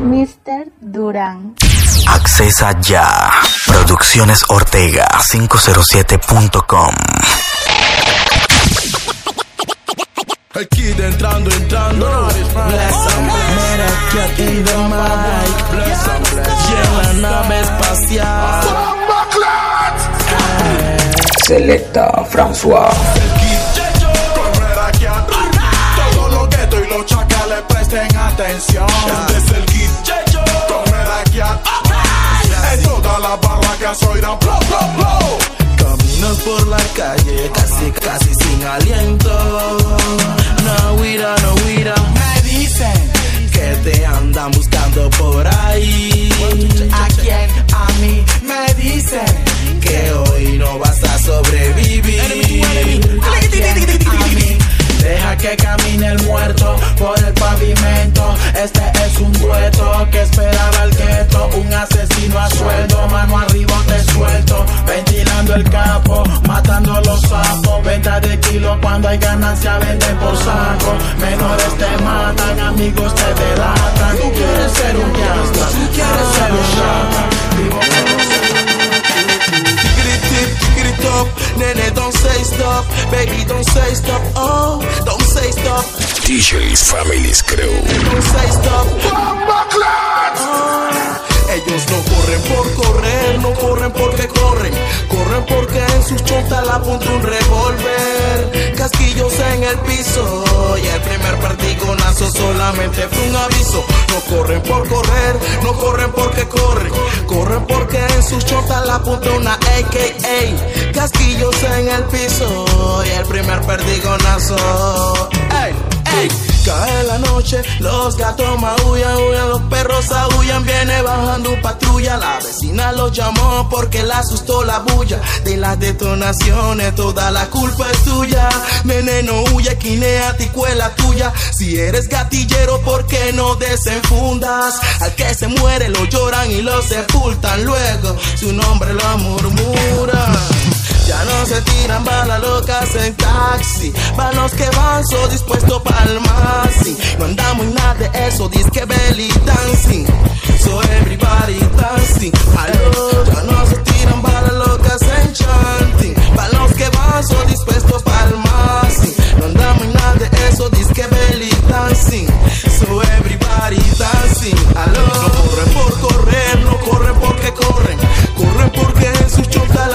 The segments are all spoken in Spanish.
Mr. Durán. Accesa ya. Producciones Ortega 507.com. El kid entrando, entrando. Bless and bless. in the mic. Bless and bless. Y en la nave espacial. Selecta François. El kid Checho. Con Merakian. Todos los guetos y los chacales presten atención. Barracas oirán blow, blow, blow. Caminas por la calle casi, casi sin aliento. No huida, no huida. Me dicen que te andan buscando por ahí. ¿A quién? A mí. Me dicen que hoy no vas a sobrevivir. ¿A quién? A mí. Deja que camine el muerto por el pavimento. Este es un dueto que esperaba el gueto. Un asesino a sueldo, mano arriba te suelto. Ventilando el capo, matando los sapos. Venta de kilo cuando hay ganancia, venden por saco. Menores te matan, amigos te delatan. Tú quieres ser un gangsta, tú quieres ser un chata. Vivo nene, don't say stop, baby, don't say stop, oh, DJ's Family's Crew. ellos no corren por correr, no corren porque corren, corren porque en sus chontas la apunta un revólver, casquillos en el piso y el primer perdigonazo solamente fue un aviso. No corren por correr, no corren porque corren, corren porque en sus chontas la apunta una AKA, casquillos en el piso y el primer perdigonazo. Ey, Cae la noche, los gatos maullan, aullan, los perros aullan, viene bajando patrulla. La vecina los llamó porque le asustó la bulla de las detonaciones. Toda la culpa es tuya, nene, no huye, quinea, ticuela tuya. Si eres gatillero, ¿por qué no desenfundas? Al que se muere lo lloran y lo sepultan luego, su nombre lo murmuran. Ya no se tiran balas locas en taxi. Van los que van, so dispuesto pa'l maxi. No andamos en nada de eso, disque belly dancing. So everybody dancing. Aló, ya no se tiran balas locas en chanting. Van los que van, so dispuestos pa'l maxi. No andamos en nada de eso, disque belly dancing. So everybody dancing. Aló, no corren por correr, no corren porque corren. Corren porque en sus chontas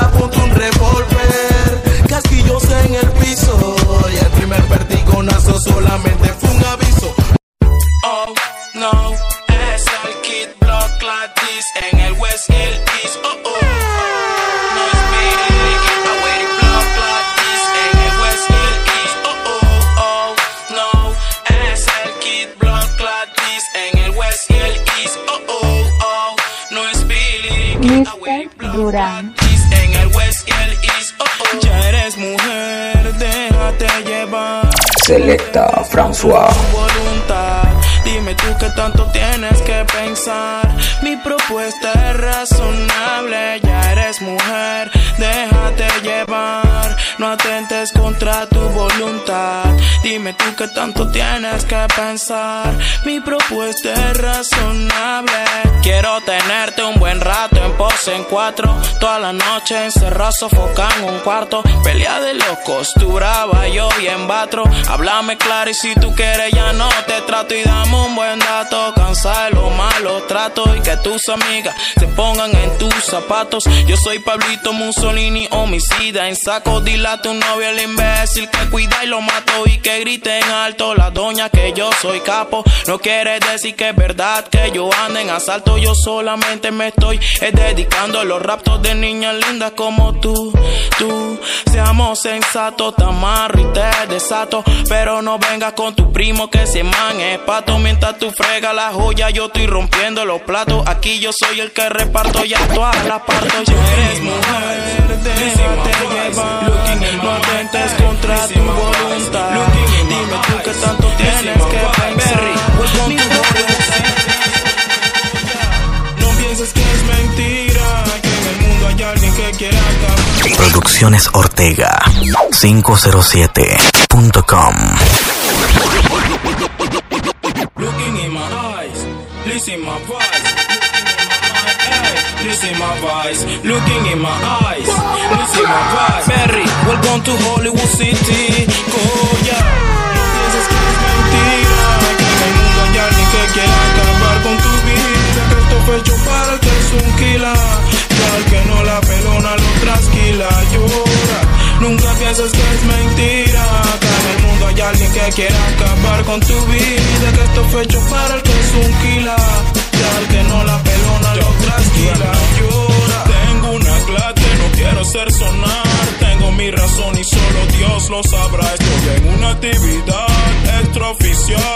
Tanto tienes que pensar. Mi propuesta es razonable. Quiero tenerte un buen rato en pose en cuatro. Toda la noche encerrado, sofocando un cuarto. Pelea de locos, tú brava, yo bien batro. Háblame claro y si tú quieres ya no te trato y dame un buen dato. Cansa de los malos tratos y que tus amigas se pongan en tus zapatos. Yo soy Pablito Mussolini, homicida en saco. Dile a tu novio el imbécil que cuida y lo mato y que grite en alto la doña que yo soy capo. No quiere decir que es verdad que yo ando en asalto. Yo solamente me estoy eh, dedicando a los raptos de niñas lindas como tú, tú. Seamos sensatos, te amarro y te desato. Pero no vengas con tu primo que se man es pato. Mientras tú fregas la joya, yo estoy rompiendo los platos. Aquí yo soy el que reparto ya todas las parto. Ya eres mujer. No atentes contra tu voluntad. Producciones Ortega 507.com. Looking in my eyes, listen my voice. Listen my voice, looking in my eyes. Listen my voice. Perry, welcome to Hollywood City. Coya, no pienses que es mentira. Que en el mundo hay alguien que quiere acabar con tu vida. Que esto fue hecho para el que es un killer. Al que no la pelona lo trasquila, llora. Nunca pienses que es mentira. Que en el mundo hay alguien que quiere acabar con tu vida. Que esto fue hecho para el que es un killer. Y al que no la pelona lo trasquila, llora. Tengo una clase, no quiero ser sonar. Tengo mi razón y solo Dios lo sabrá. Estoy en una actividad extraoficial.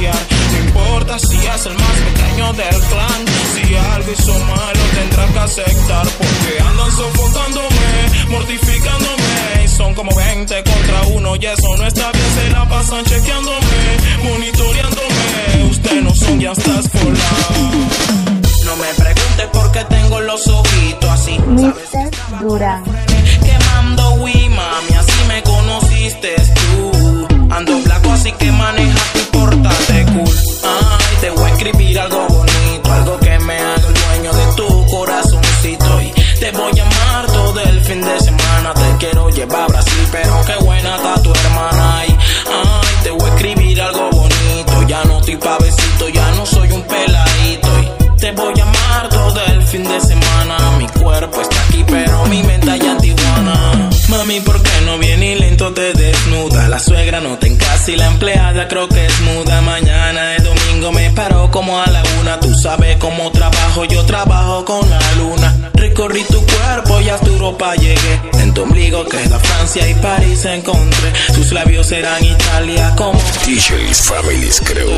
No importa si es el más pequeño del clan. Si algo hizo malo tendrá que aceptar porque andan sofocándome, mortificándome. Y son como 20 contra uno y eso no está bien. Se la pasan chequeándome, monitoreándome. Usted no son ya estás volado. No me pregunte por qué tengo los ojitos así. Mr. Durán. Quemando Wii, mami, así me conociste amor. Desnuda? La suegra no te encasa y la empleada creo que es muda. Mañana domingo, me paro como a la una. Tú sabes cómo trabajo, yo trabajo con la luna. Recorrí tu cuerpo y hasta Europa llegué. En tu ombligo queda Francia y París encontré. Tus labios eran Italia como DJ's Family's Crew.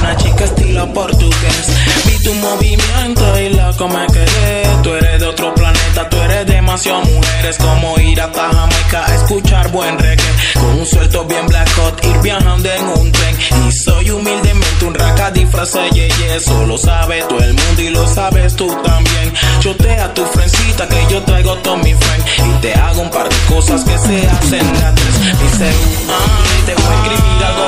una chica estilo portugués. Vi tu movimiento y loco me quedé. Tú eres de otro planeta, tú eres demasiado mujeres. Como ir hasta Jamaica a escuchar buen reggae. Con un suelto bien black hot, ir viajando en un tren. Y soy humildemente un raca disfrazado, yeah. Eso lo sabe todo el mundo y lo sabes tú también. Yo te a tu frencita que yo traigo todo mi friend. Y te hago un par de cosas que se hacen tres. Dice, ay, te voy a escribir algo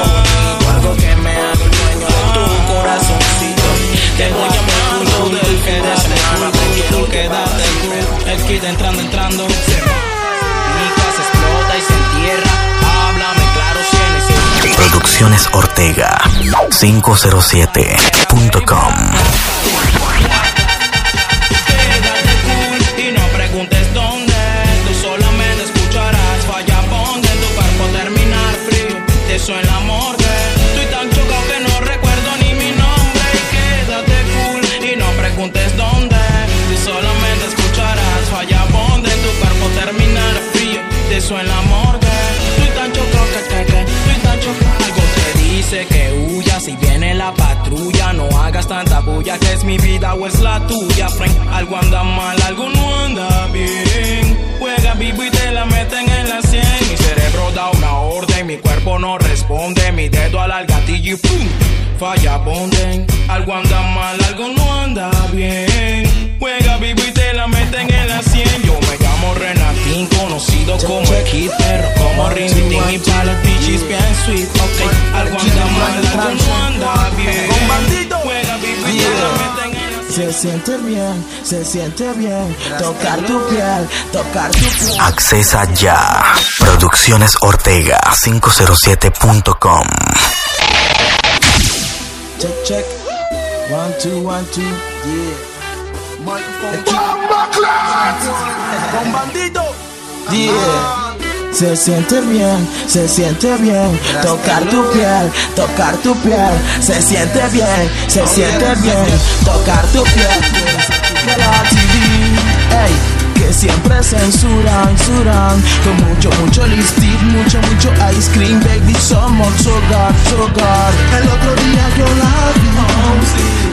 algo que me haga el dueño de tu corazoncito. Te voy a amar todo el fin de semana. Te quiero quedarte. El kid entrando, entrando. Producciones Ortega 507.com la patrulla. No hagas tanta bulla que es mi vida o es la tuya, friend. Algo anda mal, algo no anda bien. Juega vivo y te la meten en la sien. Mi cerebro da una orden, mi cuerpo no responde. Mi dedo al gatillo y ¡pum! Falla bonden. Algo anda mal, algo no anda bien. Juega vivo y te la meten en la sien. Yo conocido como el Kid Perro. Como Rinditín y para los bitches bien sweet. Ok, algo anda mal, algo no anda bien. Juega vivo y te la meten en la Se siente bien, se siente bien tocar tu piel, tocar tu piel. Accesa ya. Producciones Ortega 507.com Check, check. One, two, one, two, yeah. Se siente bien, se siente bien tocar tu piel, tocar tu piel. Se siente bien, se siente bien tocar tu piel. Que siempre censuran, censuran con mucho, mucho lipstick, mucho, mucho ice cream, baby, somos sugar, sugar. El otro día yo la vi,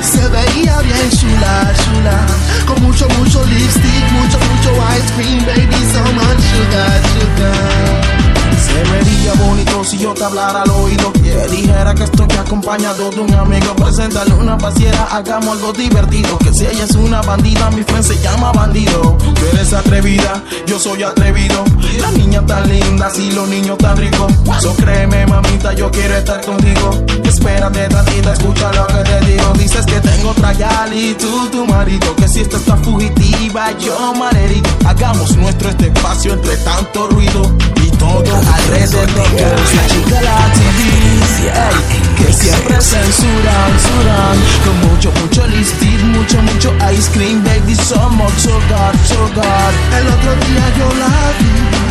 se veía bien chula, chula, con mucho, mucho lipstick, mucho, mucho ice cream, baby, so much sugar, sugar. Se vería bonito si yo te hablara al oído. Te dijera que estoy acompañado de un amigo. Preséntale una pasiera, hagamos algo divertido. Que si ella es una bandida, mi friend se llama bandido. Tú eres atrevida, yo soy atrevido. La niña tan linda, si los niños tan ricos. So créeme, mamita, yo quiero estar contigo. Espérate tantita, escucha lo que te digo. Dices que tengo otra gal y tú tu marido. Que si esta está fugitiva, yo malherido. Hagamos nuestro este espacio entre tanto ruido todo alrededor. La chica la TV, que siempre censuran, censuran. Con mucho, mucho lipstick, mucho, mucho ice cream, baby, somos sugar, sugar. El otro día yo la vi.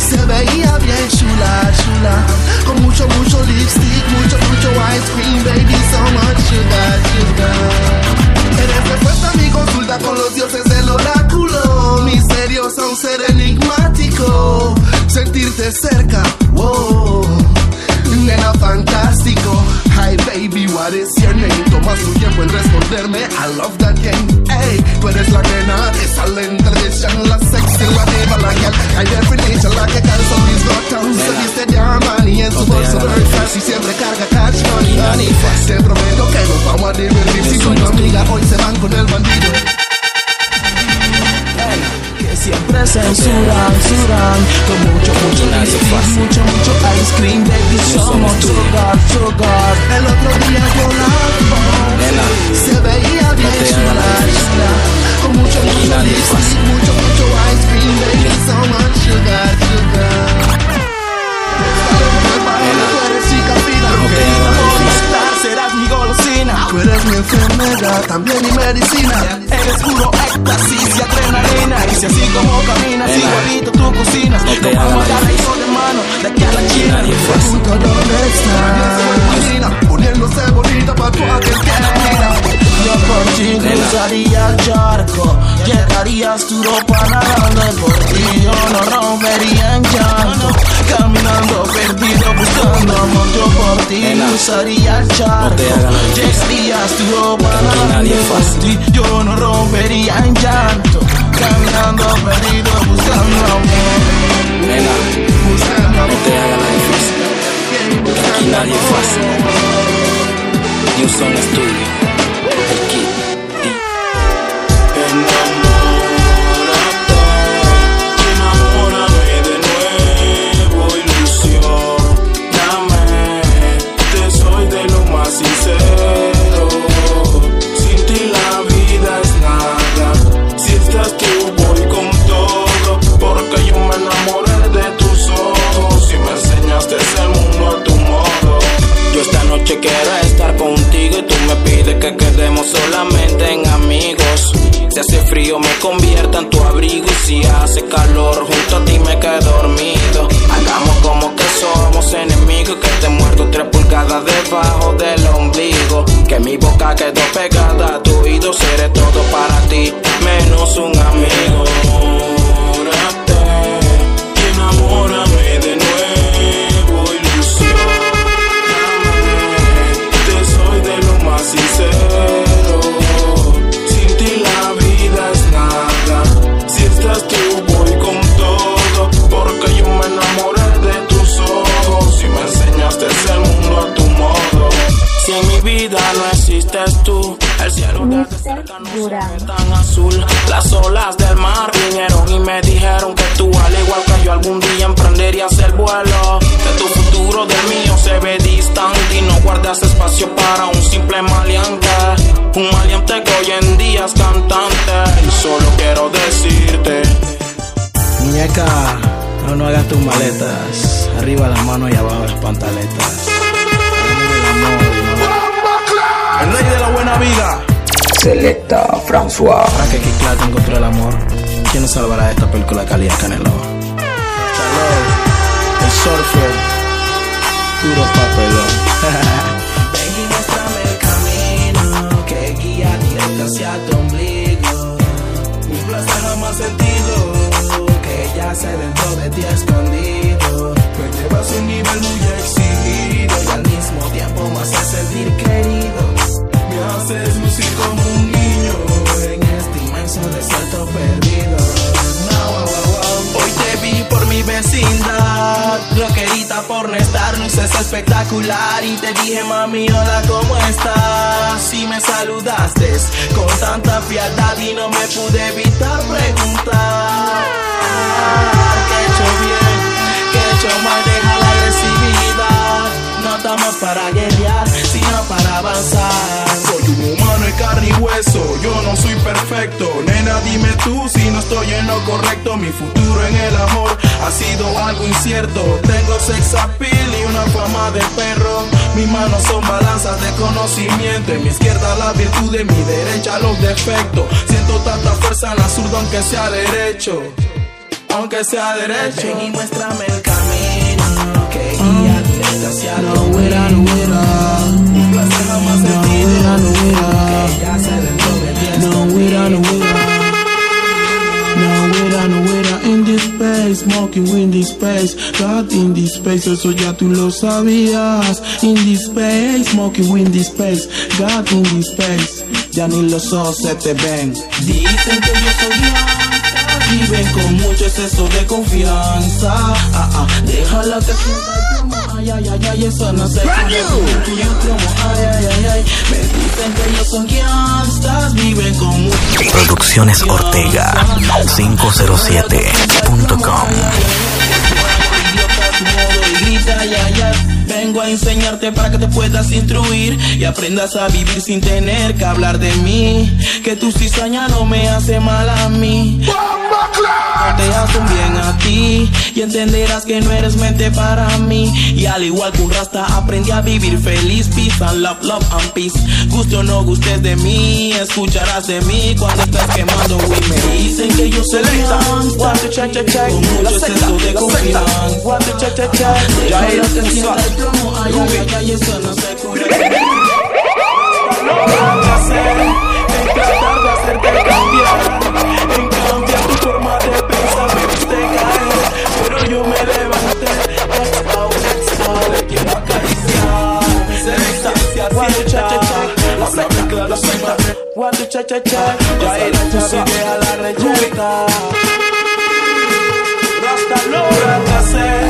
Se veía bien chula, chula Con mucho, mucho lipstick, mucho, mucho ice cream Baby, so much sugar, sugar Eres respuesta a mi consulta con los dioses del oráculo Misteriosa, un ser enigmático Sentirte cerca, wow Nena fantástico. Hi baby, what is your name? Tomas tu tiempo en responderme. I love that game. Hey, tú eres la nena que sale en televisión La sexy, la diva, la gal High definition, la que calza mis gotas Se viste de Armani en su bolso Versace Y siempre carga cash money, honey Te prometo que nos vamos a divertir. Si con tu amiga hoy se van con el bandido también mi medicina. Eres puro éxtasis y adrenalina. Y si así como caminas, igualito tú cocinas. Nos vamos a dar de mano, de aquí a la China. Pregunto dónde estás Poniéndose bonita pa' tu la mira yo por ti cruzaría el charco. Llegarías tu ropa nadando y por ti. Yo no rompería en llanto Caminando perdido buscando amor Yo por ti. Cruzaría el charco. Llegarías tu ropa nadando y por ti Yo no rompería en llanto. Caminando perdido buscando amor. Nena, Buscando no te hagas la difícil. Aquí nadie es fácil. New Song Studio. El No, no hagas tus maletas. Arriba las manos y abajo las pantaletas. El amor rey de la buena vida. Selecta François. Ahora que encontró el amor, ¿quién nos salvará de esta película calidad Canelo? Salud, el surfer, puro papelón. Ven y el camino que guía directo hacia tu ombligo. Un placer jamás sentido que ya se dentro de ti escondido. Me llevas un nivel muy exigido y al mismo tiempo me haces sentir querido. Me haces lucir como un niño en este inmenso desierto perdido. No. Hoy te vi por mi vecindad, lo que espectacular y te dije mami hola cómo estás si me saludaste con tanta fialdad y no me pude evitar preguntar ¿Qué he hecho bien? ¿Qué he hecho mal? Deja la agresividad No estamos para guerrear sino para avanzar Soy un humano de carne y hueso, yo no soy perfecto. Nena, dime tú si no estoy en lo correcto. Mi futuro en el amor ha sido algo incierto. Tengo sex appeal y una fama de perro. Mis manos son balanzas de conocimiento. En mi izquierda la virtud, en mi derecha los defectos. Siento tanta fuerza en la zurda aunque sea derecho. Aunque sea derecho. Ven y muéstrame el camino que guía directo hacia tu No hubiera, no hubiera. Un placer jamás No sentido no que ya se dentro No hubiera, no hubiera. No no. In this space, smoking in this space. God in this space, eso ya tú lo sabías. In this space, smoking in this space. God in this space. Ya ni los ojos se te ven. Dicen que yo soy gangsta, viven con mucho exceso de confianza. Ah, ah, déjala que sienta el plomo. Ay, ay, ay, ay, eso no se puede plomo. Ay, ay, ay, ay. Me dicen que ellos son gangstas, viven con mucho Producciones Ortega 507.com idiota tu modo y grita ya ya Vengo a enseñarte para que te puedas instruir y aprendas a vivir sin tener que hablar de mí. Que tu cizaña no me hace mal a mí. No te hacen bien a ti y entenderás que no eres mente para mí. Y al igual que un rasta aprendí a vivir feliz, peace and love, love and peace. Guste o no gustes de mí, escucharás de mí cuando estás quemando weed. Me dicen que yo soy gangsta, con mucho exceso de confianza. Ya Déjalo eres que un sienta saco. el plomo, cha, cha, cha, ya era tu sigue a la reyerta. Rasta lo que hacer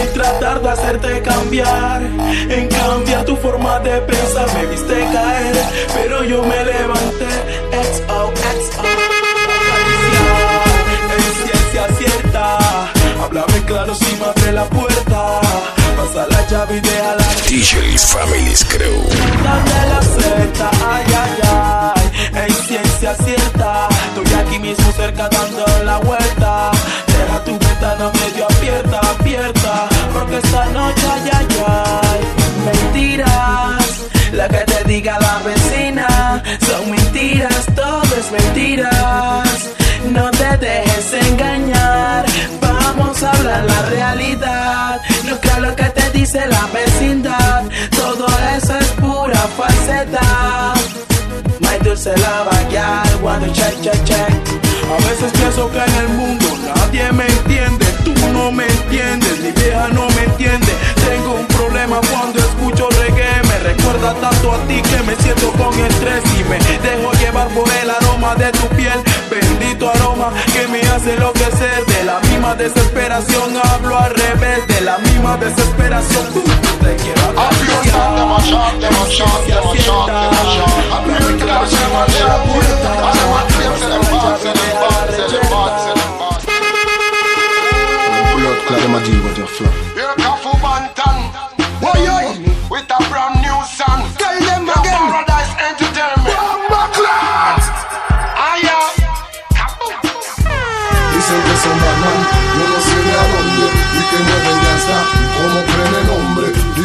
es tratar de hacerte cambiar, en cambiar tu forma de pensar. Me viste caer, pero yo me levanté. XO, XO. En ciencia cierta, háblame claro si me abre la puerta. Pasa la llave y deja la DJ's Family's Crew. de la secta, ay, ay, ay, en ciencia cierta, estoy aquí mismo cerca dando la vuelta, deja tu ventana medio abierta, abierta, porque esta noche, ay, ay, ay, mentiras, la que te diga la vecina, son mentiras, todo es mentiras, no te dejes engañar, vamos a hablar la realidad, no creo lo que te dice la vecindad, todo eso es pura falsedad. My dulce lava, gal, cuando check, check, check. A veces pienso que en el mundo nadie me entiende, tú no me entiendes, mi vieja no me entiende. Tengo un problema cuando escucho reggae, me recuerda tanto a ti que me siento con estrés y me dejo llevar por el aroma de tu piel. Bendito aroma que me hace enloquecer. Desesperación hablo al revés, de la misma desesperación. te quiero. With a brand new song. Tell them again.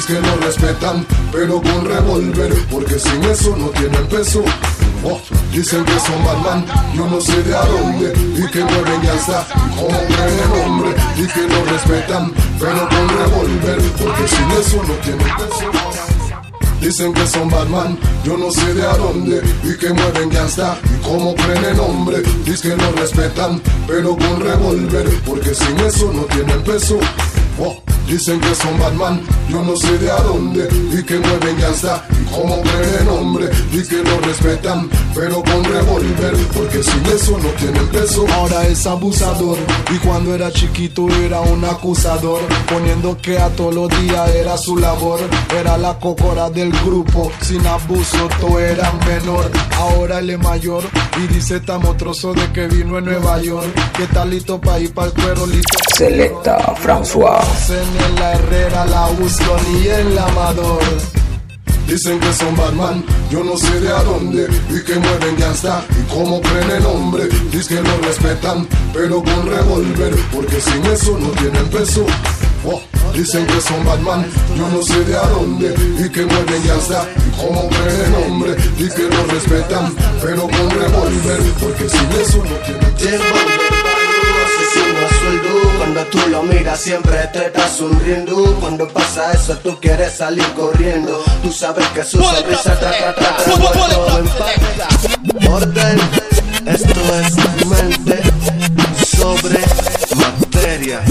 Hombre Dice que no respetan, pero con revólver Porque sin eso no tienen peso Oh, dicen que son Batman, yo no sé de a dónde Y que mueven como creen el hombre Y que no respetan, pero con revólver Porque sin eso no tienen peso Dicen que son Batman, yo no sé de a dónde y que mueven gangsta y como creen el nombre. Dicen que no respetan, pero con revólver, porque sin eso no tienen peso. Oh, Dicen que son Batman, yo no sé de a dónde Y que mueven está y como creen en hombre Y que lo respetan, pero con revólver Porque sin eso no tienen peso Ahora es abusador y cuando era chiquito era un acusador Poniendo que a todos los días era su labor Era la cocora del grupo, sin abuso todo era menor Ahora él es mayor y dice estamos trozo de que vino en Nueva York Que está listo para ir para el cuero listo Selecta François. En la Herrera, la Houston y el Amador. Dicen que son Batman, yo no sé de a dónde Y que mueven está y como creen el hombre Dicen que lo respetan, pero con revólver Porque sin eso no tienen peso Oh, dicen que son Batman, yo no sé de a dónde Y que mueven está y como creen el hombre Dicen que lo respetan, pero con revólver Porque sin eso no tienen peso Cuando tú lo miras siempre te está sonriendo. Cuando pasa eso tú quieres salir corriendo. Tú sabes que su sonrisa muerto en. Orden, esto es mente sobre materia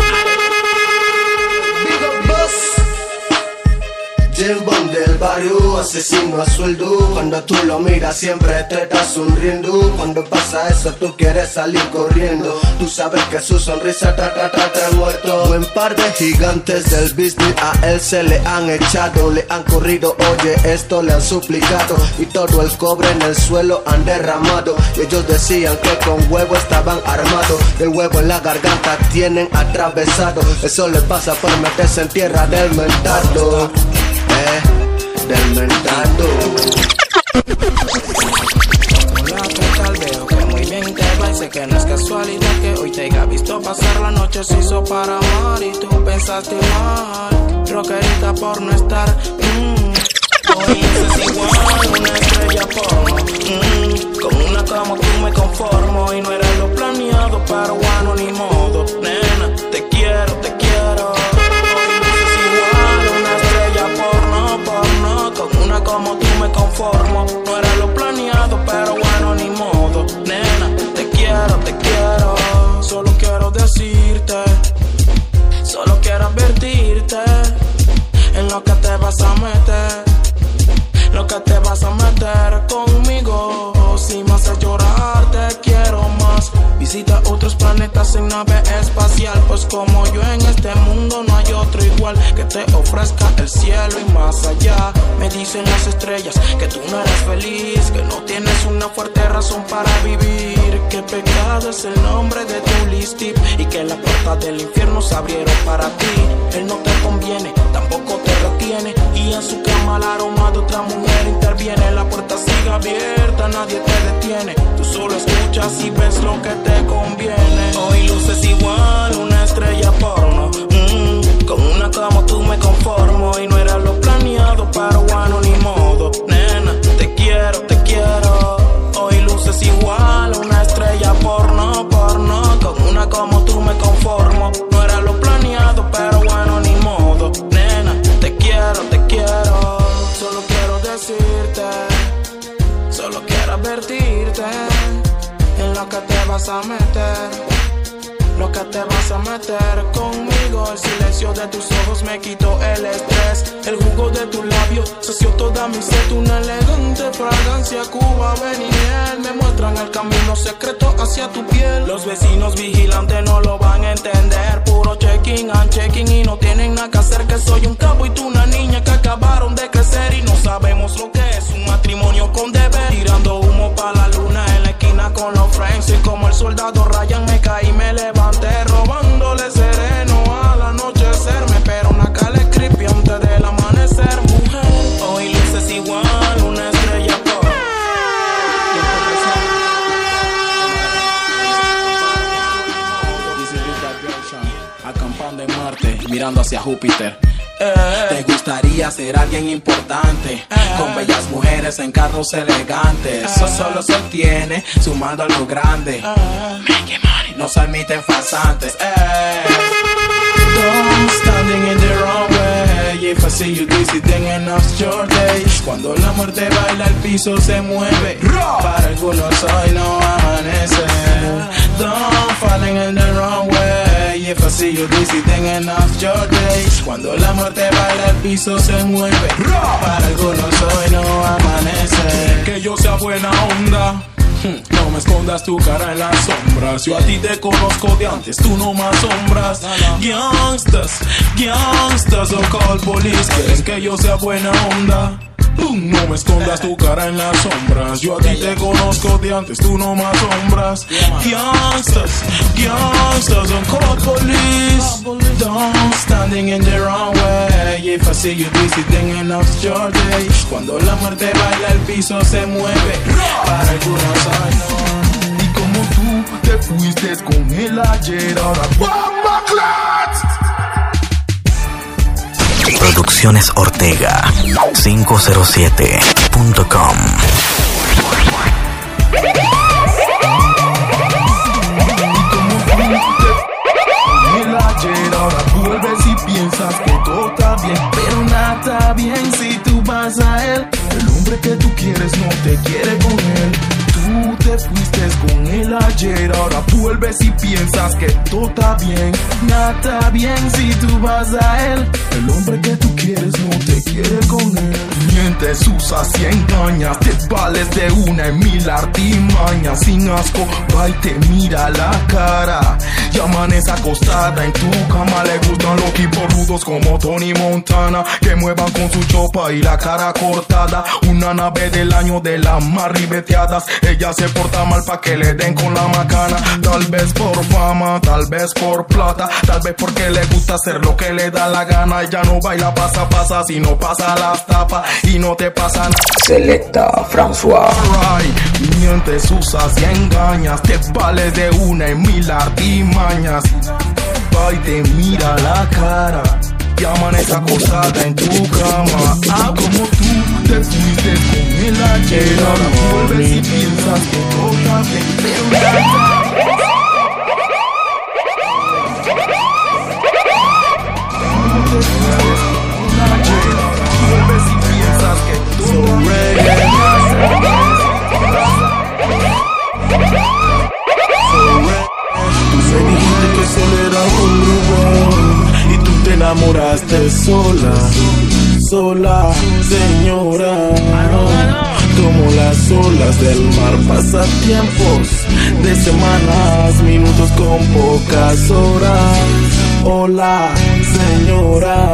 Bond del barrio, asesino a sueldo. Cuando tú lo miras siempre te está sonriendo. Cuando pasa eso tú quieres salir corriendo. Tú sabes que su sonrisa tra tra tra muerto. Buen par de gigantes del business a él se le han echado. Le han corrido, oye esto le han suplicado. Y todo el cobre en el suelo han derramado. Y ellos decían que con huevo estaban armados. El huevo en la garganta tienen atravesado. Eso le pasa por meterse en tierra del mentado eh, del mentado. Hola, ¿qué tal? Veo que muy bien te va sé que no es casualidad que hoy te haya visto pasar la noche se hizo para amar y tú pensaste mal, rockerita por no estar. mm. Hoy es igual una estrella porno, mm. con una como tú me conformo y no era lo planeado, pero bueno ni modo, nena, te quiero, te quiero. Como tú me conformo, no era lo planeado, pero bueno ni modo, nena, te quiero, te quiero, solo quiero decirte, solo quiero advertirte en lo que te vas a meter. Lo que te vas a meter planetas en nave espacial. Pues como yo en este mundo no hay otro igual. Que te ofrezca el cielo y más allá. Me dicen las estrellas que tú no eres feliz Que no tienes una fuerte razón para vivir. Que pecado es el nombre de tu listip Y que las puertas del infierno se abrieron para ti. Él no te conviene, tampoco te retiene. Y en su cama el aroma de otra mujer interviene. La puerta sigue abierta, nadie te escuchas y ves lo que te conviene. Hoy luces igual, una estrella porno. Mm, Con una como tú me conformo Y vas a meter. Lo que te vas a meter conmigo El silencio de tus ojos me quitó el estrés. El jugo de tu labio sació toda mi sed. Una elegante fragancia Cuba, ven y miel. Me muestran el camino secreto hacia tu piel. Los vecinos vigilantes no lo van a entender. Puro checking and checking y no tienen nada que hacer. Que soy un cabo y tú una niña que acabaron de crecer. Y no sabemos lo que es un matrimonio con deber. Tirando humo para la luna con los friends. Y como el soldado Ryan me caí me levanté Robándole sereno al anochecerme Pero una cale creepy antes del amanecer. Mujer, hoy luces igual una estrella pop acampando en Marte, mirando hacia Júpiter. Te gustaría ser alguien importante Con bellas mujeres en carros elegantes. Eso solo se obtiene sumando algo grande. Making money, no se admiten farsantes eh. Don't standing in the wrong way. If I see you dizzy then enough's your day Cuando la muerte baila el piso se mueve. Para algunos hoy no amanece. Don't falling in the wrong way if I see you visiting enough your days. Cuando la muerte baila, el piso se mueve. Para algunos hoy no amanece. Que yo sea buena onda. Hmm, No me escondas tu cara en las sombras. Yo a ti te conozco de antes, tú no más sombras. Youngsters, youngsters, don't call police. Quieren que yo sea buena onda. Hmm, No me escondas tu cara en las sombras. Yo a ti te conozco de antes, tú no más sombras. Youngsters, youngsters, don't call police. Don't standing in the wrong way. If I see you visiting enough your days. Cuando la muerte baila, el piso se mueve. Para algunos años. Y como tú te fuiste con él ayer, ahora Producciones Ortega 507.com con él ayer, ahora vuelves y piensas que todo está bien. Pero nada está bien si tú vas a él. El hombre que tú quieres no te quiere con él. Tú te fuiste con él ayer, ahora vuelves y piensas que todo está bien. Está bien si tú vas a él. El hombre que tú quieres no te quiere con él. Mientes, usas y engañas, te vales de una en mil artimañas. Sin asco, va y te mira la cara. Amanece acostada en tu cama. Le gustan los tipos rudos como Tony Montana. Que muevan con su chopa y la cara cortada. Una nave del año de las más ribeteadas. Ella se porta mal pa' que le den con la macana. Tal vez por fama, tal vez por plata. Tal vez porque le gusta hacer lo que le da la gana. Ella no baila pasa pasa, si no pasa las tapas. Y no te pasa nada. Selecta François Alright, mientes, usas y engañas, te vales de una en mil artimañas. Va y te mira la cara, y amanece acostada en tu cama. Ah, como tú te fuiste con él ayer, ahora vuelves y piensas que bien, pero señora. Como las olas del mar, pasatiempos de semanas, minutos con pocas horas. Hola, señora.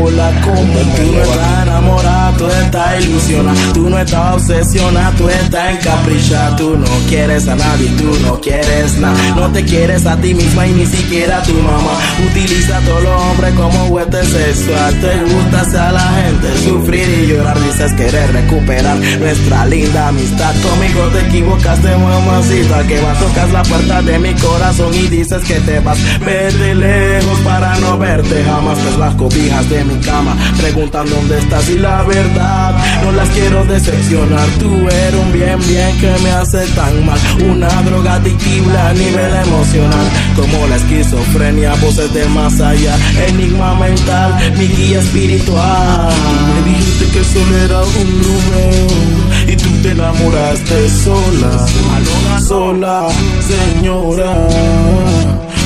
Hola, como tú no estás enamorada, tú estás ilusionada, tú no estás obsesionada, tú estás encaprichada, tú no quieres a nadie, tú no quieres nada, no te quieres a ti misma y ni siquiera a tu mamá. Utiliza a todos los hombres como juguete sexual, te gusta hacer a la gente sufrir y llorar, dices querer recuperar nuestra linda amistad. Conmigo te equivocaste, mamacita, que va tocas la puerta de mi corazón y dices que te vas, vete lejos para no verte jamás, pues las cobijas de mi cama preguntan dónde estás y la verdad no las quiero decepcionar. Tú eres un bien, bien que me hace tan mal, una droga adictiva a nivel emocional, como la esquizofrenia, voces del más allá, enigma mental, mi guía espiritual. Me dijiste que solo era un número y tú te enamoraste sola, sola, señora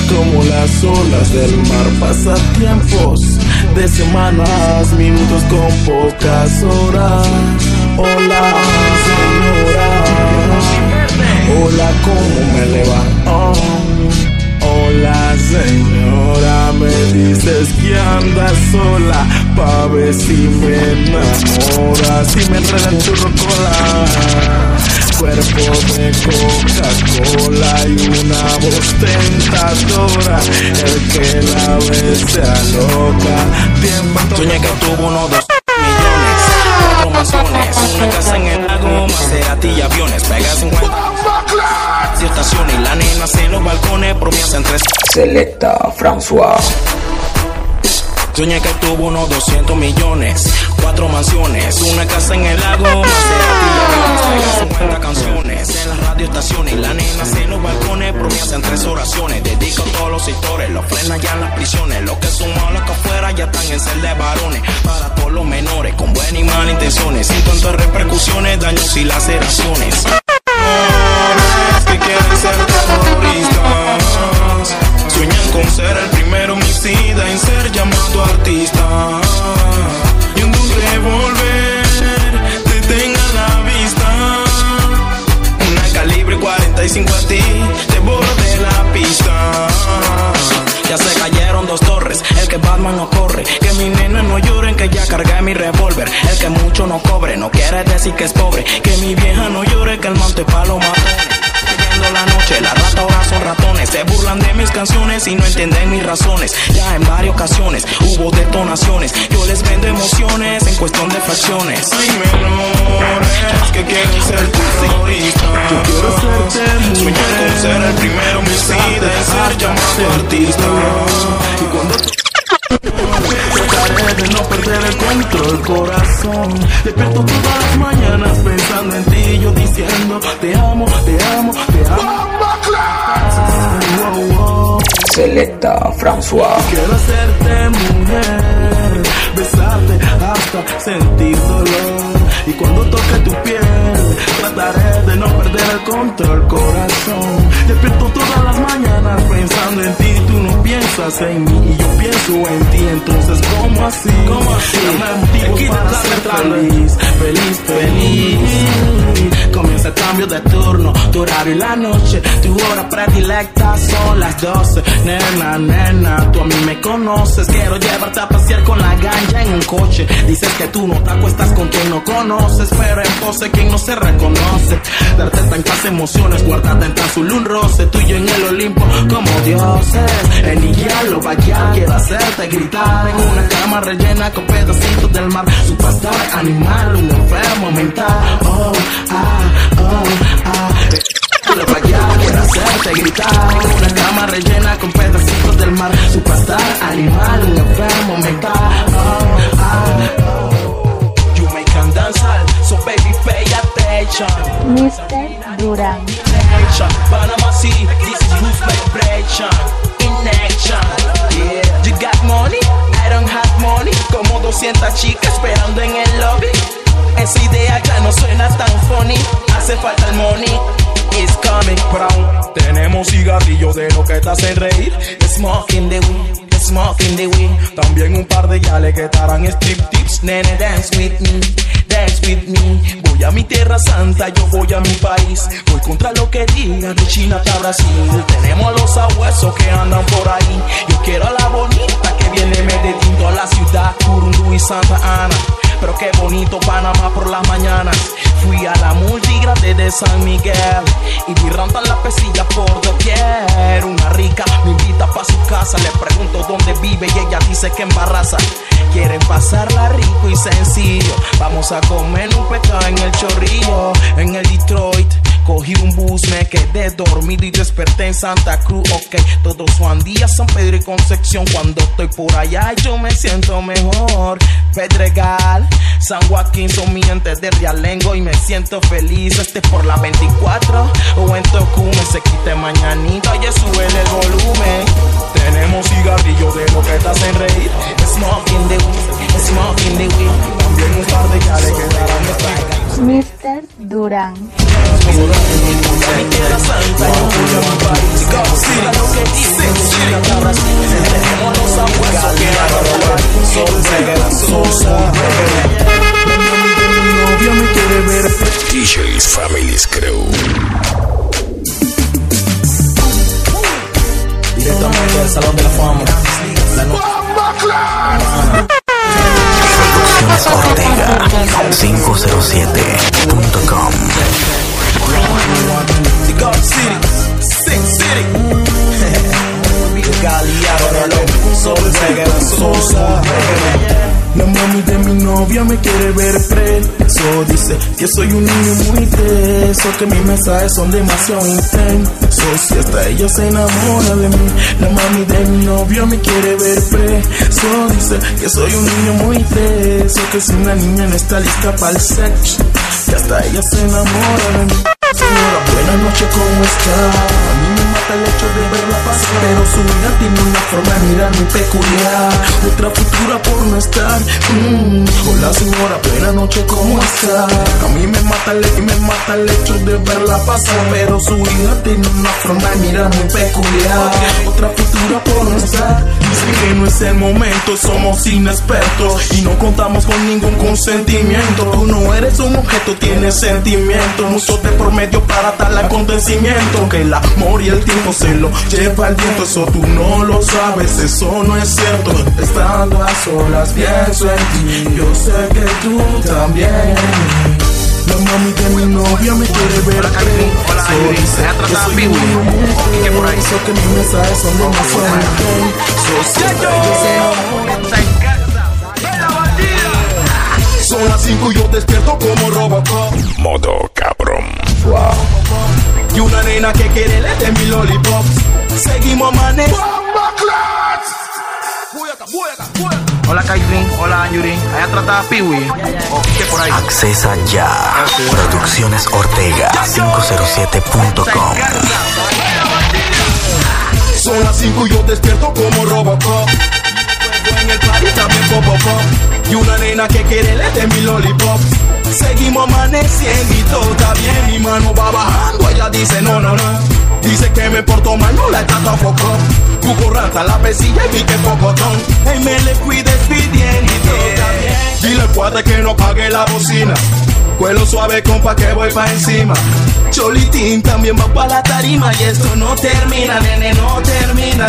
como las olas del mar, pasatiempos de semanas, minutos con pocas horas. Hola, señora. Hola, ¿cómo me le va? Oh. Hola, señora, me dices que andas sola pa' ver si me enamoras, si me enreda en churro cola cuerpo de Coca-Cola y una voz tentadora. El que la ve se aloca. Tiempo Soñé que tuvo uno, dos millones, cuatro mansiones, una casa en el lago, Maserati y aviones, pega 50 y estaciones y la nena en los balcones, promesa entre Selecta François Soñé que tuvo unos 200 millones, cuatro mansiones, una casa en el lago, pega 50 canciones en las radioestaciones. La nena en los balcones, en tres oraciones, dedico a todos los sectores, los frenan ya en las prisiones, los que son malos que afuera ya están en ser de varones, para todos los menores, con buenas y malas intenciones, sin tantas repercusiones, daños y laceraciones. que quieren ser terroristas Sueñan con ser el primero homicida en ser llamado artista. Y un dulce revólver te tenga la vista. Una calibre 45 a ti, te borro de la pista. Ya se cayeron dos torres, el que Batman no corre. Que mi nena no lloren, que ya cargué mi revólver. El que mucho no cobre, no quiere decir que es pobre. Que mi vieja no llore, que el monte palo mató. Viendo la noche, la son ratones. Se burlan de mis canciones y no entienden mis razones. Ya en varias ocasiones hubo detonaciones. Yo les vendo emociones en cuestión de fracciones. Ay, menores, que quieren ser terroristas. Yo quiero ser Sueñan con ser el primero homicida en ser llamado artista. Y cuando de no perder el control, corazón. Despierto todas las mañanas pensando en ti, yo diciendo te amo, te amo, te amo. Wow, wow. Selecta François. Quiero hacerte mujer, besarte hasta sentir dolor. Y cuando toque tu piel, trataré de no perder el control, corazón. Despierto todas las mañanas pensando en ti, tú no piensas en mí y yo pienso en ti. Entonces, ¿cómo así? ¿Cómo así? Motivos para ser feliz, feliz, feliz. Comienza el cambio de turno, tu horario y la noche, tu hora predilecta son las 12. Nena, nena, tú a mí me conoces. Quiero llevarte a pasear con la ganja en un coche. Dices que tú no te acuestas con quien no conoces, pero en pose quien no se reconoce. Darte tantas emociones, guardarte en solo un roce. Tú y yo en el Olimpo como dioses. En Igualo, vaya, quiero hacerte gritar en una cama rellena con pedacitos del mar. Superstar, animal, un enfermo mental. Oh, ah, oh, ah. Quiero bailar, quiero hacerte gritar En una cama rellena con pedacitos del mar Superstar, animal, un enfermo mental oh, ah, oh. You make them dance so baby pay Mr. Durán. Nation, Panama City, this is Roots Vibration In action, yeah. You got money, I don't have money. Como 200 chicas esperando en el lobby. Esa idea ya no suena tan funny. Hace falta el money. It's coming. Brown Tenemos cigarrillos de lo que te hacen reír. Smoking the weed Smoking the weed. También un par de yales que estarán strip tips. Nene dance with me Voy a mi tierra santa, yo voy a mi país Voy contra lo que digan de China hasta Brasil Tenemos a los abuesos que andan por ahí Yo quiero a la bonita que viene Medellín a la ciudad, Curundú y Santa Ana pero qué bonito Panamá por las mañanas. Fui a la multigrande de San Miguel y vi rampan las pesillas por doquier. Una rica me invita pa' su casa, le pregunto dónde vive y ella dice que en Barraza. Quieren pasarla rico y sencillo. Vamos a comer un pescado en el chorrillo, en el Detroit. Cogí un bus, me quedé dormido y desperté en Santa Cruz. Ok, todos Juan Díaz, San Pedro y Concepción. Cuando estoy por allá, yo me siento mejor. Pedregal, San Joaquín son mi entes de Realengo y me siento feliz. Este por la 24 o en Tocumen. Se quite mañanita, oye, sube el volumen. Tenemos cigarrillos de lo que te hacen reír. Smoking the weed, smoking the weed. Mr. Durán. DJ's Family's Crew. Directamente del Salón de la Fama. La noche. Solo Ceguera Sosa. La mami de mi novia me quiere ver preso. Dice que soy un niño muy teso Que mis mensajes son demasiado intensos. Si hasta ella se enamora de mí. La mami de mi novia me quiere ver preso. Dice que soy un niño muy teso Que si una niña no está lista para el sexo Que hasta ella se enamora de mí. Señora, buenas noches, ¿cómo está? Mata el hecho de verla pasar Pero su hija tiene una forma de mirar muy peculiar Otra futura por no estar mm. Hola señora, buena noche, ¿cómo está? A mí me mata el, me mata el hecho de verla pasar Pero su hija tiene una forma de mirar muy peculiar Otra futura por no estar Dicen que no es el momento, somos inexpertos Y no contamos con ningún consentimiento Tú no eres un objeto, tienes sentimiento Mucho de por medio para tal acontecimiento Que el amor y el tiempo se lo lleva el viento Eso tú no lo sabes, eso no es cierto Estando a solas pienso en ti Yo sé que tú también la mami de mi novia me quiere ver acá. Hola, Yuri. ¿Se ha tratado vivo? ¿Qué por ahí? Eso que mis mensajes son demasiado Son las 5 y yo despierto como Robocop. Modo cabrón. Y una nena que quiere le de mi lollipop. Seguimos manes. Hola, Caitlin. Hola, Yuri. ¿Se ha tratado Piwi? ¿O qué por ahí? Accesa ya. Producciones Ortega 507.com. Son las 5 y yo despierto como Robocop. En el party también popopop. Y una nena que quiere le de mi lollipop. Seguimos amaneciendo y todo está bien. Mi mano va bajando, ella dice no, no, no. Dice que me porto mal, no la trato a foco. Cucurrata, la pesilla y que pocotón. Ey, me le cuides pidiendo y todo está bien. Dile al cuate que no pague la bocina. Cuelo suave, compa, que voy pa' encima. Cholitín también va pa' la tarima y esto no termina, nene, no termina.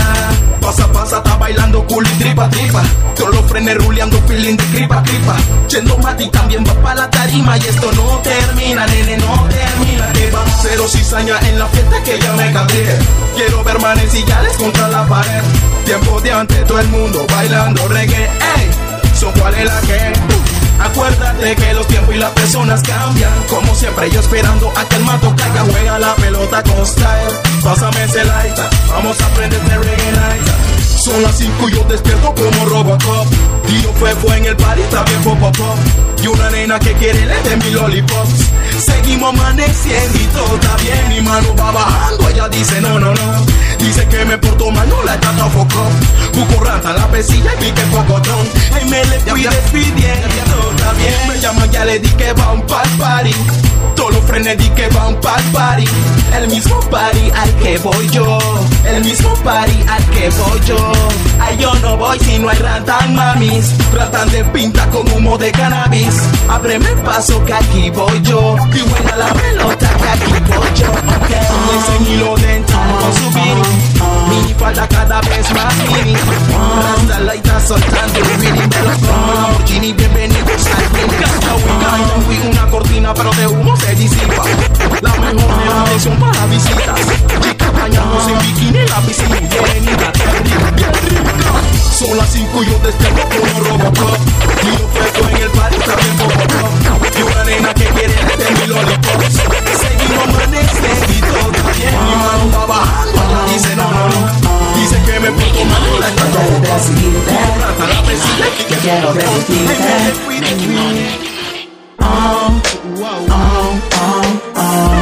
Pasa, pasa, está bailando cool y tripa, tripa. Todos los frenes ruleando, feeling de cripa, cripa. Yendo Mati también va pa' la tarima y esto no termina, nene, no termina. Que va cero cizaña en la fiesta que ya me cambié. Quiero ver manes y ya les contra la pared. Tiempo de antes, todo el mundo bailando reggae, ey. So, ¿cuál es la que? Acuérdate que los tiempos y las personas cambian. Como siempre, yo esperando a que el mato caiga. Juega la pelota con style. Pásame ese light. Vamos a aprender de reggae night. Son las 5 y yo despierto como Robocop. Yo fue, fue en el party, está bien pop, pop, pop. Y una nena que quiere le de mi lollipops. Seguimos amaneciendo y todo está bien. Mi mano va bajando, ella dice no, no, no. Dice que me porto mal, no la trata a foco. Cucurranta, la pesilla y pique pocotón. Ay, me le fui despidiendo y todo está bien. Me llama, ya le di que va un pal party. Todos los frenes di que va un pal party. El mismo party al que voy yo. El mismo party al que voy yo. Ay, yo no voy si no hay rantan mamis. Tratan de pinta con humo de cannabis. Ábreme paso que aquí voy yo. Y buena la pelota que aquí voy yo. Okay. Ese hilo dentro con su beanie. Mini falda cada vez más mini. Rasta la está soltando el reading de los Lamborghini. Bienvenidos al Green. Fui una cortina pero de humo se disipa. La mejor atención para visitas. Chicas bañándose en bikini en la piscina. Bien, rica, bien rica. Son las 5 y yo despierto como Robocop. Y yo fresco en el party también popopop. Y una nena que quiere de mi lollipops. Seguimos todo está bien. Mi mano va bajando, dice no, no, no. Dice que me pongo mal, la trato a foco. la pesilla y que quiero decirte. Oh, oh, oh, oh.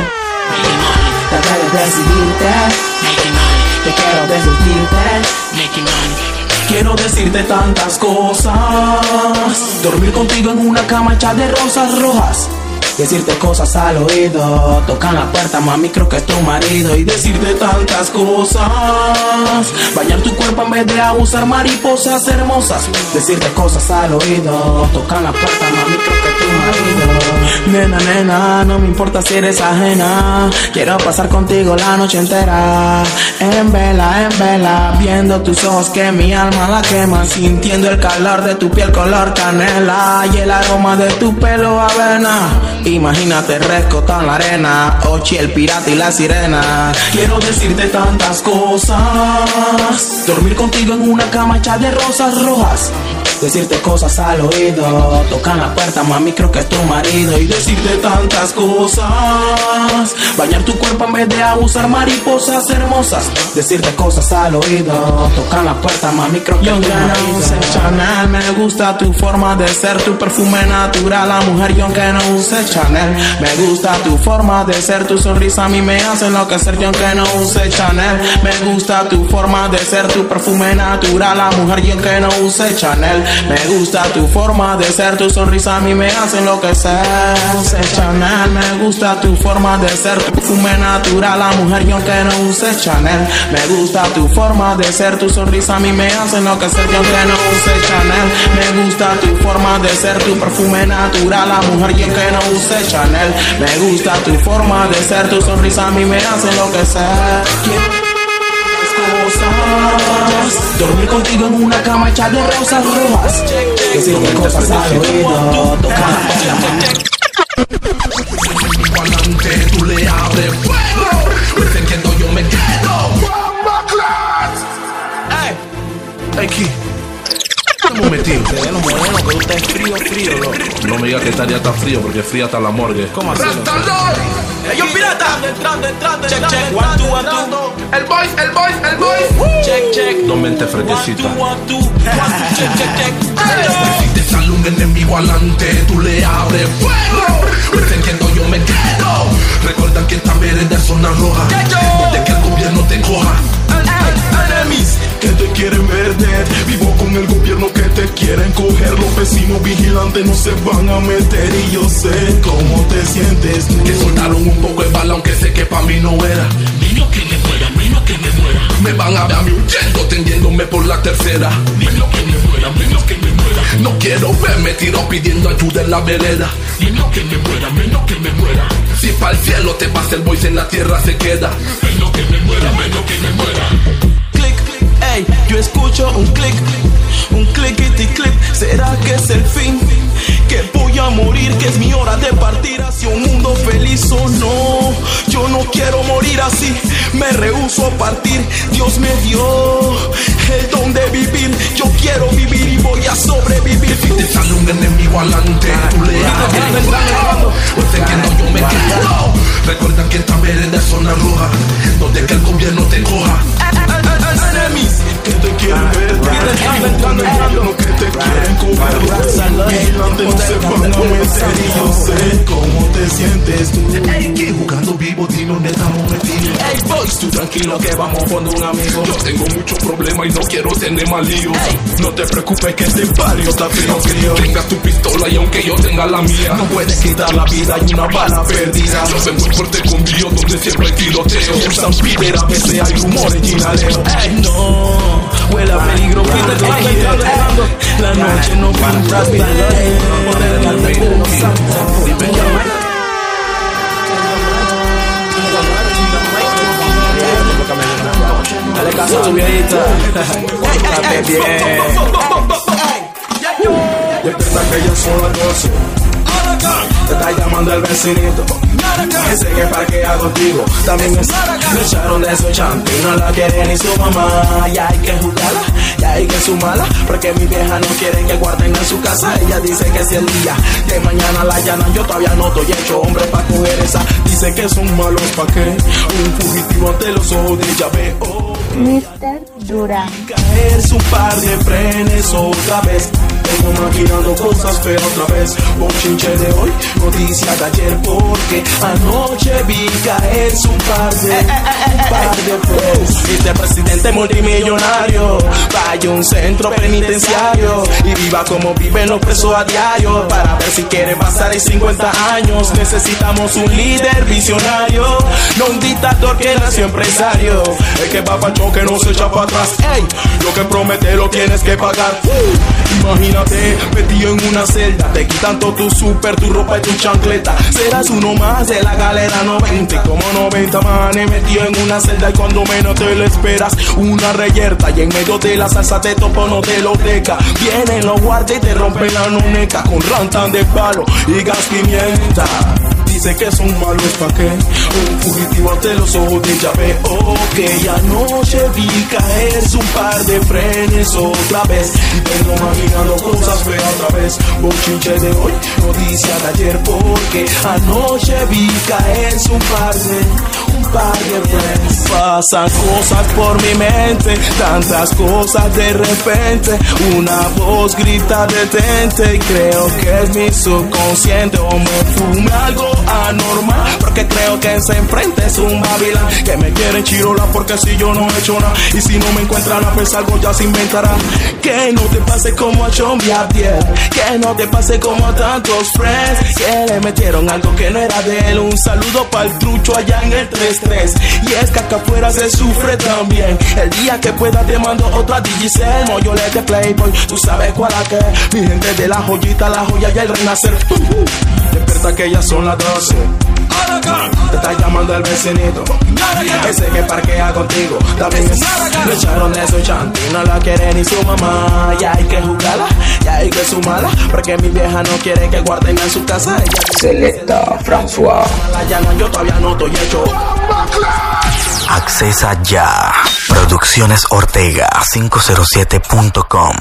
De decidirte. Te quiero decirte. Quiero decirte tantas cosas. Dormir contigo en una cama hecha de rosas rojas. Decirte cosas al oído, tocan la puerta, mami, creo que es tu marido. Y decirte tantas cosas. Bañar tu cuerpo en vez de abusar mariposas hermosas. Decirte cosas al oído, tocan la puerta, mami, creo que es tu marido. Nena, nena, no me importa si eres ajena. Quiero pasar contigo la noche entera. En vela, en vela, viendo tus ojos que mi alma la quema. Sintiendo el calor de tu piel color canela y el aroma de tu pelo avena. Imagínate rescotado en la arena, Ochi el pirata y la sirena. Quiero decirte tantas cosas. Dormir contigo en una cama hecha de rosas rojas. Decirte cosas al oído. Tocan la puerta, mami, creo que es tu marido. Y decirte tantas cosas. Bañar tu cuerpo en vez de abusar mariposas hermosas. Decirte cosas al oído. Tocan la puerta, mami, creo que es tu marido. use Chanel, me gusta tu forma de ser, tu perfume natural. La mujer, yo aunque no use Chanel. Me gusta tu forma de ser, tu sonrisa a mí me hace enloquecer, yo aunque no use Chanel. Me gusta tu forma de ser, tu perfume natural. La mujer, yo aunque no use Chanel. Me gusta tu forma de ser, tu sonrisa a mí me hace enloquecer. Use Chanel, me gusta tu forma de ser, tu perfume natural. La mujer, yo aunque no use Chanel. Me gusta tu forma de ser, tu sonrisa a mí me hace enloquecer, yo aunque no use Chanel. Me gusta tu forma de ser, tu perfume natural. La mujer, yo aunque no use Chanel. Me gusta tu forma de ser, tu sonrisa a mí me hace enloquecer. Dormir contigo en una cama hecha de rosas rojas. Decirte cosas al oído. Tocar tú le abres fuego. Defendiendo yo me quedo. Ey, ey, Que usted es frío, frío, loco. No me digas que estaría tan frío porque fría hasta la morgue. ¿Cómo así? ¡Ey, yo pirata! Entrando, entrando, Check, check, one, two, one, entrando. El boys, el boys, el boys. Check, check. No mente fresquecita. One, two, one, two. Check, check, check. Si te sale un enemigo adelante, tú le abres fuego. Defendiendo yo me quedo. Recuerda que esta vereda es zona roja. Donde que el gobierno te coja. Enemies que te quieren perder. Vivo con el gobierno que te quieren coger. Los vecinos vigilantes no se van a meter. Y yo sé cómo te sientes. Que soltaron un poco el bala, aunque sé que pa' mí no era. Menos que me muera, menos que me muera. Me van a ver a mí huyendo, tendiéndome por la tercera. Menos que me muera, menos que me muera. No quiero verme tirado pidiendo ayuda en la vereda. Menos que me muera, menos que me muera. Si para el cielo te pasa el voice en la tierra se queda. Menos que me muera, menos que me muera. Ey, yo escucho un click, un clickety click, ¿será que es el fin? Que voy a morir, que es mi hora de partir hacia un mundo feliz o no. Yo no quiero morir así, me rehuso a partir. Dios me dio el don de vivir, yo quiero vivir y voy a sobrevivir. Si te sale un enemigo adelante, tú le abres fuego. Defendiendo yo me quedo. Recuerda que esta vereda es zona roja, donde que el gobierno te coja. Enemies que te quieren ver, entrando, entrando, entrando, que te quieren. Los vigilantes no se van a meter y yo sé cómo te sientes tú. Ey, que jugando vivo, dime dónde estamos metidos. Ey, boys, tú tranquilo que vamos con un amigo. Yo tengo muchos problemas y no quiero tener más líos. No te preocupes que este barrio está frío. Aunque tú tengas tu pistola y aunque yo tenga la mía, No puedes quitar la vida y una bala perdida. yo soy muy fuerte con Dios donde siempre hay tiroteo. En San Peter a veces hay rumores y ginaleo. No, huele a peligro, que entrando. La noche no santos. Dale caso a tu viejita. Bien. Desde aquellas son las 12. Te está llamando el vecinito. Ese que parquea contigo también me, me echaron de su chanto y no la quiere ni su mamá. Ya hay que jugarla, ya hay que sumarla. Porque mi vieja no quiere que guarden en su casa. Ella dice que si el día de mañana la llanan, yo todavía no estoy hecho hombre para coger esa. Dice que son malos pa' qué. Un fugitivo ante los ojos de ella veo. Mr. Durán. Caerse un par de frenes otra vez. Tengo maquinando cosas feas otra vez. Bochinche de hoy, noticia de ayer, porque anoche vi caerse un par de, un par de frenes. Vicepresidente multimillonario, vaya un centro penitenciario y viva como viven los presos a diario. Para ver si quiere pasar en 50 años, necesitamos un líder visionario, no un dictador que nació empresario. El que va para el choque no se echa para atrás. Ey, lo que promete lo tienes que pagar. Uh, metido en una celda, te quitan todo tu super, tu ropa y tu chancleta. Serás uno más de la galera 90, como 90 manes metido en una celda y cuando menos te lo esperas, una reyerta y en medio de la salsa te topo no te lo deca. Vienen los guardias y te rompen la nuneca con rantan de palo y gas pimienta. Dice que son malos pa' qué. Un fugitivo ante los ojos de ella veo que anoche vi caerse un par de frenes otra vez. Y tengo imaginando cosas feas otra vez. Bochinche de hoy, noticia de ayer, porque anoche vi caerse un par de, un par de. Pasan cosas por mi mente, tantas cosas de repente. Una voz grita detente y creo que es mi subconsciente o me fume algo anormal porque creo que ese enfrente es un babilán que me quiere chirola porque si yo no he hecho nada y si no me encuentran pues algo ya se inventará que no te pase como a John Abdiel que no te pase como a tantos friends que le metieron algo que no era de él un saludo para el trucho allá en el 3-3 y es que acá afuera se sufre también. El día que pueda te mando otra Digicel. Yo le de Playboy. Tú sabes cuál a que mi gente de la joyita la joya y el renacer. Despierta que ya son las 12 te está llamando el vecinito. Ese que parquea contigo También es. Le echaron de su chanti No la quiere ni su mamá. Ya hay que jugarla Ya hay que sumarla Porque mi vieja no quiere que guarden en su casa. Ella Selecta François. yo todavía no estoy hecho. Accesa ya. Producciones Ortega 507.com